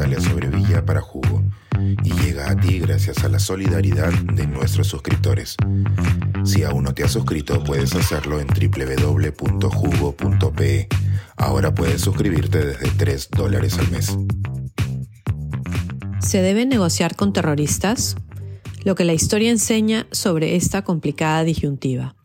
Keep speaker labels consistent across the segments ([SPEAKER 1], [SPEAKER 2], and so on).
[SPEAKER 1] Natalia Sobrevilla para Jugo y llega a ti gracias a la solidaridad de nuestros suscriptores. Si aún no te has suscrito, puedes hacerlo en www.jugo.pe. Ahora puedes suscribirte desde 3 dólares al mes.
[SPEAKER 2] ¿Se debe negociar con terroristas? Lo que la historia enseña sobre esta complicada disyuntiva.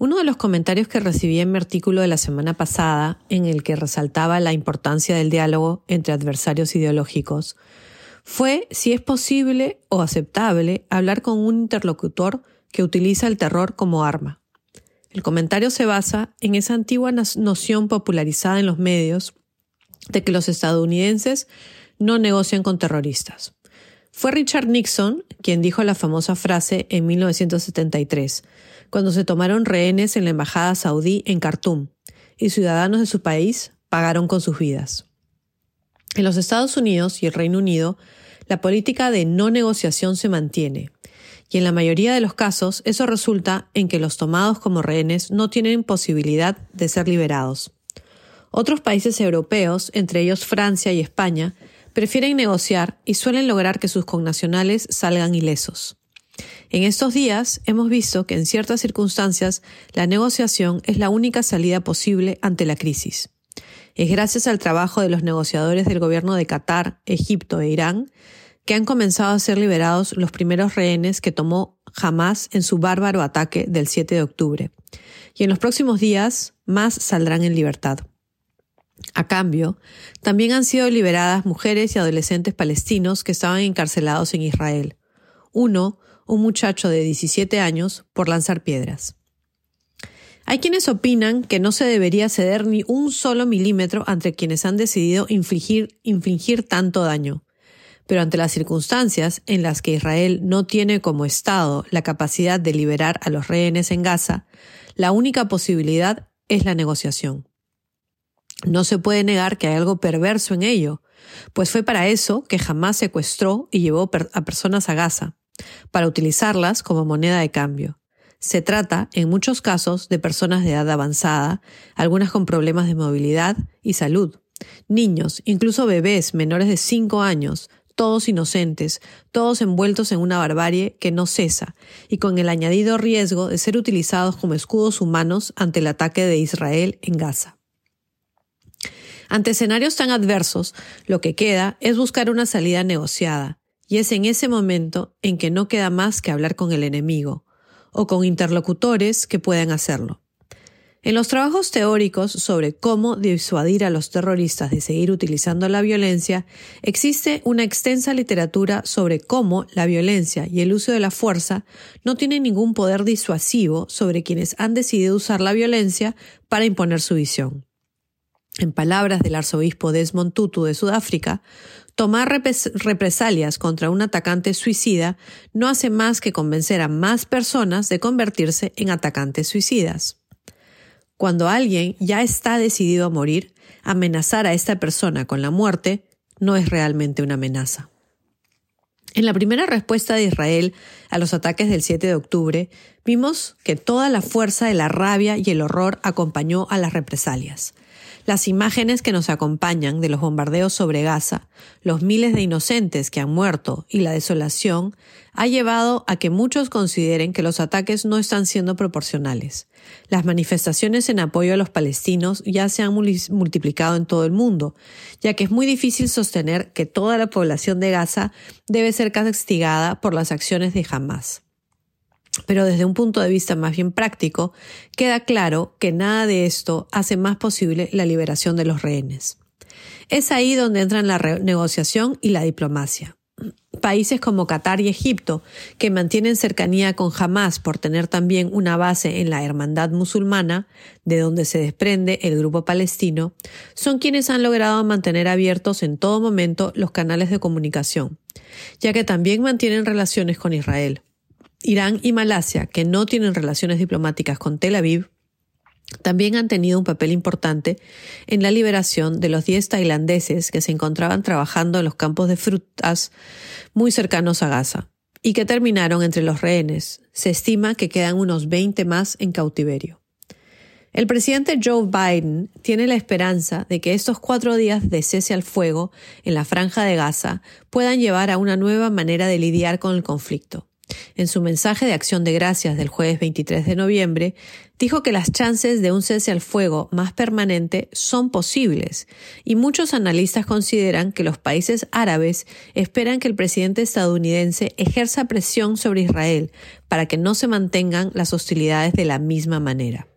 [SPEAKER 2] Uno de los comentarios que recibí en mi artículo de la semana pasada, en el que resaltaba la importancia del diálogo entre adversarios ideológicos, fue si es posible o aceptable hablar con un interlocutor que utiliza el terror como arma. El comentario se basa en esa antigua noción popularizada en los medios de que los estadounidenses no negocian con terroristas. Fue Richard Nixon quien dijo la famosa frase en 1973, cuando se tomaron rehenes en la embajada saudí en Khartoum, y ciudadanos de su país pagaron con sus vidas. En los Estados Unidos y el Reino Unido, la política de no negociación se mantiene, y en la mayoría de los casos eso resulta en que los tomados como rehenes no tienen posibilidad de ser liberados. Otros países europeos, entre ellos Francia y España, prefieren negociar y suelen lograr que sus connacionales salgan ilesos. En estos días hemos visto que en ciertas circunstancias la negociación es la única salida posible ante la crisis. Es gracias al trabajo de los negociadores del gobierno de Qatar, Egipto e Irán que han comenzado a ser liberados los primeros rehenes que tomó Hamas en su bárbaro ataque del 7 de octubre. Y en los próximos días más saldrán en libertad. A cambio, también han sido liberadas mujeres y adolescentes palestinos que estaban encarcelados en Israel. Uno, un muchacho de 17 años, por lanzar piedras. Hay quienes opinan que no se debería ceder ni un solo milímetro ante quienes han decidido infligir, tanto daño. Pero ante las circunstancias en las que Israel no tiene como Estado la capacidad de liberar a los rehenes en Gaza, la única posibilidad es la negociación. No se puede negar que hay algo perverso en ello, pues fue para eso que jamás secuestró y llevó a personas a Gaza, para utilizarlas como moneda de cambio. Se trata, en muchos casos, de personas de edad avanzada, algunas con problemas de movilidad y salud, niños, incluso bebés menores de 5 años, todos inocentes, todos envueltos en una barbarie que no cesa, y con el añadido riesgo de ser utilizados como escudos humanos ante el ataque de Israel en Gaza. Ante escenarios tan adversos, lo que queda es buscar una salida negociada, y es en ese momento en que no queda más que hablar con el enemigo, o con interlocutores que puedan hacerlo. En los trabajos teóricos sobre cómo disuadir a los terroristas de seguir utilizando la violencia, existe una extensa literatura sobre cómo la violencia y el uso de la fuerza no tienen ningún poder disuasivo sobre quienes han decidido usar la violencia para imponer su visión. En palabras del arzobispo Desmond Tutu de Sudáfrica, tomar represalias contra un atacante suicida no hace más que convencer a más personas de convertirse en atacantes suicidas. Cuando alguien ya está decidido a morir, amenazar a esta persona con la muerte no es realmente una amenaza. En la primera respuesta de Israel a los ataques del 7 de octubre, vimos que toda la fuerza de la rabia y el horror acompañó a las represalias. Las imágenes que nos acompañan de los bombardeos sobre Gaza, los miles de inocentes que han muerto y la desolación ha llevado a que muchos consideren que los ataques no están siendo proporcionales. Las manifestaciones en apoyo a los palestinos ya se han multiplicado en todo el mundo, ya que es muy difícil sostener que toda la población de Gaza debe ser castigada por las acciones de Hamas. Pero desde un punto de vista más bien práctico, queda claro que nada de esto hace más posible la liberación de los rehenes. Es ahí donde entran la negociación y la diplomacia. Países como Qatar y Egipto, que mantienen cercanía con Hamas por tener también una base en la hermandad musulmana, de donde se desprende el grupo palestino, son quienes han logrado mantener abiertos en todo momento los canales de comunicación, ya que también mantienen relaciones con Israel. Irán y Malasia, que no tienen relaciones diplomáticas con Tel Aviv, también han tenido un papel importante en la liberación de los 10 tailandeses que se encontraban trabajando en los campos de frutas muy cercanos a Gaza y que terminaron entre los rehenes. Se estima que quedan unos 20 más en cautiverio. El presidente Joe Biden tiene la esperanza de que estos cuatro días de cese al fuego en la franja de Gaza puedan llevar a una nueva manera de lidiar con el conflicto. En su mensaje de acción de gracias del jueves 23 de noviembre, dijo que las chances de un cese al fuego más permanente son posibles, y muchos analistas consideran que los países árabes esperan que el presidente estadounidense ejerza presión sobre Israel para que no se mantengan las hostilidades de la misma manera.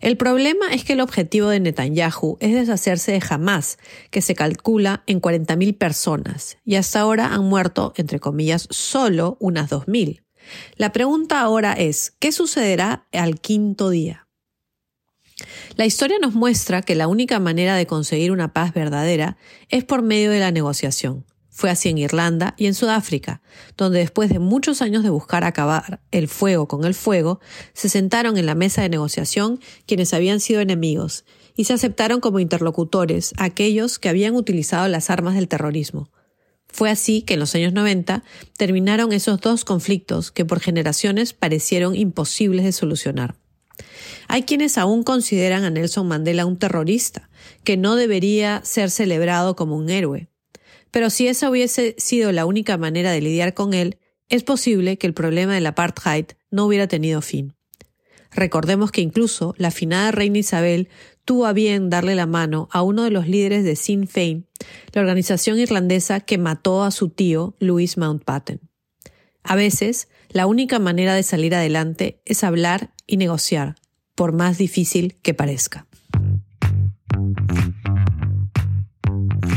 [SPEAKER 2] El problema es que el objetivo de Netanyahu es deshacerse de Hamas, que se calcula en 40.000 personas, y hasta ahora han muerto, entre comillas, solo unas 2.000. La pregunta ahora es, ¿qué sucederá al quinto día? La historia nos muestra que la única manera de conseguir una paz verdadera es por medio de la negociación. Fue así en Irlanda y en Sudáfrica, donde después de muchos años de buscar acabar el fuego con el fuego, se sentaron en la mesa de negociación quienes habían sido enemigos y se aceptaron como interlocutores aquellos que habían utilizado las armas del terrorismo. Fue así que en los años 90 terminaron esos dos conflictos que por generaciones parecieron imposibles de solucionar. Hay quienes aún consideran a Nelson Mandela un terrorista, que no debería ser celebrado como un héroe. Pero si esa hubiese sido la única manera de lidiar con él, es posible que el problema del apartheid no hubiera tenido fin. Recordemos que incluso la finada reina Isabel tuvo a bien darle la mano a uno de los líderes de Sinn Féin, la organización irlandesa que mató a su tío Louis Mountbatten. A veces, la única manera de salir adelante es hablar y negociar, por más difícil que parezca.